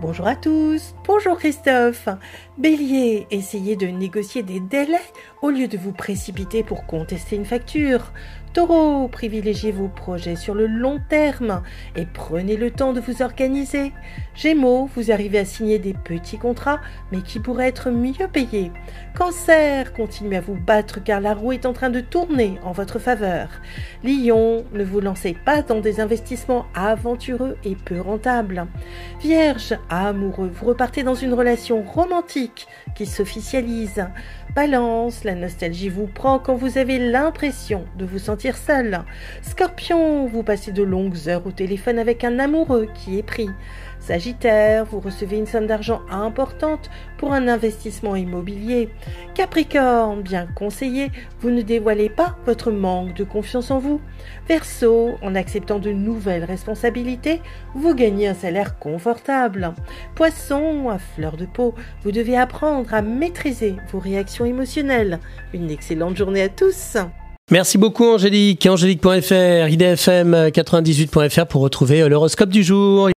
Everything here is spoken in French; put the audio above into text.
Bonjour à tous, bonjour Christophe. Bélier, essayez de négocier des délais au lieu de vous précipiter pour contester une facture. Taureau, privilégiez vos projets sur le long terme et prenez le temps de vous organiser. Gémeaux, vous arrivez à signer des petits contrats mais qui pourraient être mieux payés. Cancer, continuez à vous battre car la roue est en train de tourner en votre faveur. Lion, ne vous lancez pas dans des investissements aventureux et peu rentables. Vierge, amoureux, vous repartez dans une relation romantique qui s'officialise. Balance, la nostalgie vous prend quand vous avez l'impression de vous sentir seul. Scorpion, vous passez de longues heures au téléphone avec un amoureux qui est pris. Sagittaire, vous recevez une somme d'argent importante pour un investissement immobilier. Capricorne, bien conseillé, vous ne dévoilez pas votre manque de confiance en vous. Verseau, en acceptant de nouvelles responsabilités, vous gagnez un salaire confortable. Poisson, à fleur de peau, vous devez apprendre à maîtriser vos réactions émotionnelles. Une excellente journée à tous. Merci beaucoup Angélique. Angélique.fr, idfm98.fr pour retrouver l'horoscope du jour.